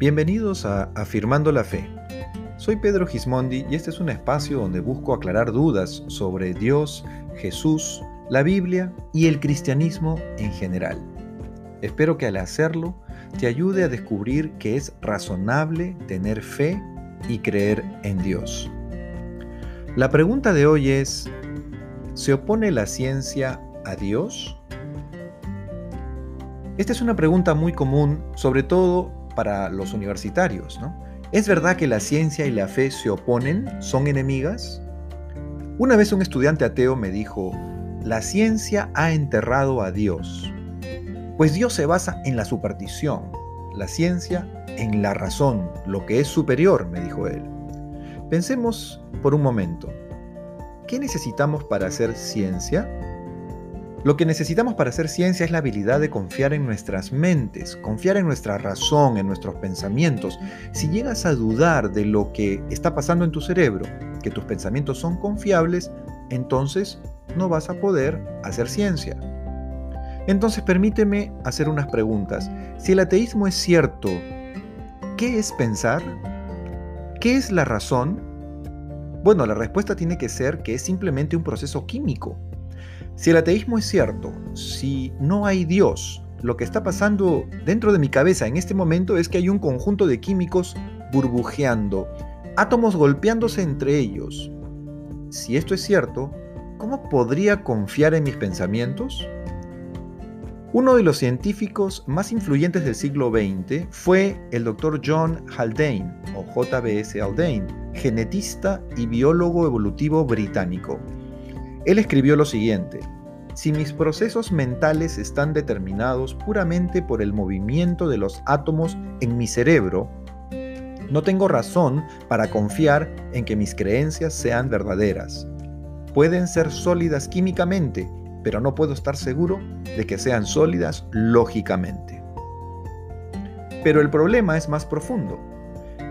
Bienvenidos a Afirmando la Fe. Soy Pedro Gismondi y este es un espacio donde busco aclarar dudas sobre Dios, Jesús, la Biblia y el cristianismo en general. Espero que al hacerlo te ayude a descubrir que es razonable tener fe y creer en Dios. La pregunta de hoy es, ¿se opone la ciencia a Dios? Esta es una pregunta muy común, sobre todo para los universitarios, ¿no? ¿Es verdad que la ciencia y la fe se oponen? ¿Son enemigas? Una vez un estudiante ateo me dijo, la ciencia ha enterrado a Dios, pues Dios se basa en la superstición, la ciencia en la razón, lo que es superior, me dijo él. Pensemos por un momento, ¿qué necesitamos para hacer ciencia? Lo que necesitamos para hacer ciencia es la habilidad de confiar en nuestras mentes, confiar en nuestra razón, en nuestros pensamientos. Si llegas a dudar de lo que está pasando en tu cerebro, que tus pensamientos son confiables, entonces no vas a poder hacer ciencia. Entonces permíteme hacer unas preguntas. Si el ateísmo es cierto, ¿qué es pensar? ¿Qué es la razón? Bueno, la respuesta tiene que ser que es simplemente un proceso químico si el ateísmo es cierto, si no hay Dios, lo que está pasando dentro de mi cabeza en este momento es que hay un conjunto de químicos burbujeando, átomos golpeándose entre ellos. Si esto es cierto, ¿cómo podría confiar en mis pensamientos? Uno de los científicos más influyentes del siglo XX fue el doctor John Haldane, o JBS Haldane, genetista y biólogo evolutivo británico. Él escribió lo siguiente, si mis procesos mentales están determinados puramente por el movimiento de los átomos en mi cerebro, no tengo razón para confiar en que mis creencias sean verdaderas. Pueden ser sólidas químicamente, pero no puedo estar seguro de que sean sólidas lógicamente. Pero el problema es más profundo.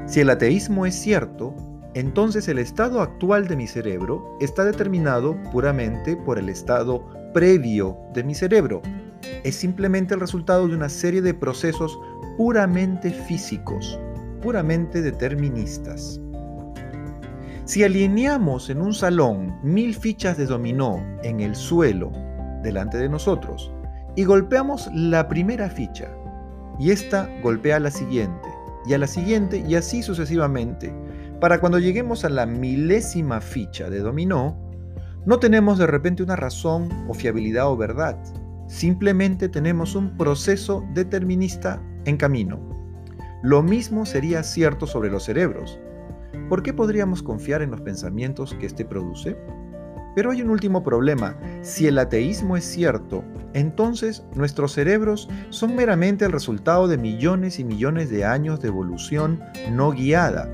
Si el ateísmo es cierto, entonces el estado actual de mi cerebro está determinado puramente por el estado previo de mi cerebro. Es simplemente el resultado de una serie de procesos puramente físicos, puramente deterministas. Si alineamos en un salón mil fichas de dominó en el suelo delante de nosotros y golpeamos la primera ficha y esta golpea a la siguiente y a la siguiente y así sucesivamente, para cuando lleguemos a la milésima ficha de dominó, no tenemos de repente una razón o fiabilidad o verdad, simplemente tenemos un proceso determinista en camino. Lo mismo sería cierto sobre los cerebros. ¿Por qué podríamos confiar en los pensamientos que éste produce? Pero hay un último problema. Si el ateísmo es cierto, entonces nuestros cerebros son meramente el resultado de millones y millones de años de evolución no guiada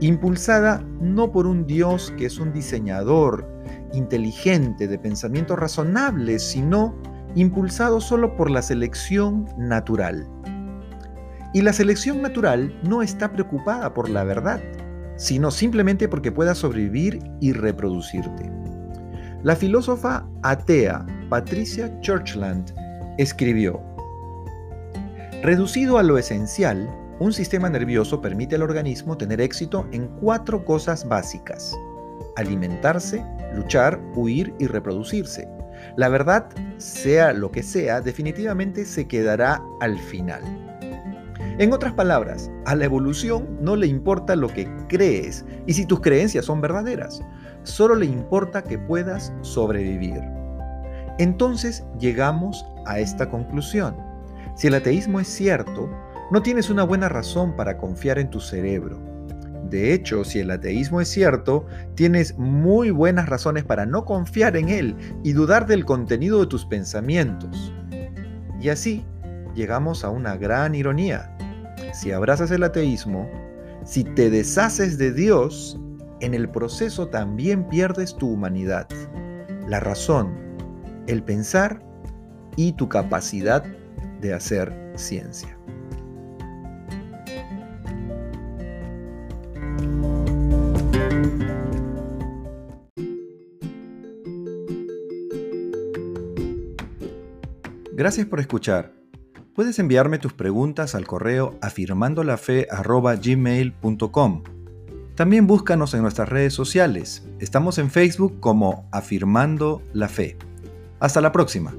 impulsada no por un Dios que es un diseñador inteligente de pensamientos razonables, sino impulsado solo por la selección natural. Y la selección natural no está preocupada por la verdad, sino simplemente porque pueda sobrevivir y reproducirte. La filósofa atea Patricia Churchland escribió, Reducido a lo esencial, un sistema nervioso permite al organismo tener éxito en cuatro cosas básicas. Alimentarse, luchar, huir y reproducirse. La verdad, sea lo que sea, definitivamente se quedará al final. En otras palabras, a la evolución no le importa lo que crees y si tus creencias son verdaderas, solo le importa que puedas sobrevivir. Entonces llegamos a esta conclusión. Si el ateísmo es cierto, no tienes una buena razón para confiar en tu cerebro. De hecho, si el ateísmo es cierto, tienes muy buenas razones para no confiar en él y dudar del contenido de tus pensamientos. Y así llegamos a una gran ironía. Si abrazas el ateísmo, si te deshaces de Dios, en el proceso también pierdes tu humanidad, la razón, el pensar y tu capacidad de hacer ciencia. Gracias por escuchar. Puedes enviarme tus preguntas al correo afirmandolafe.gmail.com. También búscanos en nuestras redes sociales. Estamos en Facebook como Afirmando la Fe. Hasta la próxima.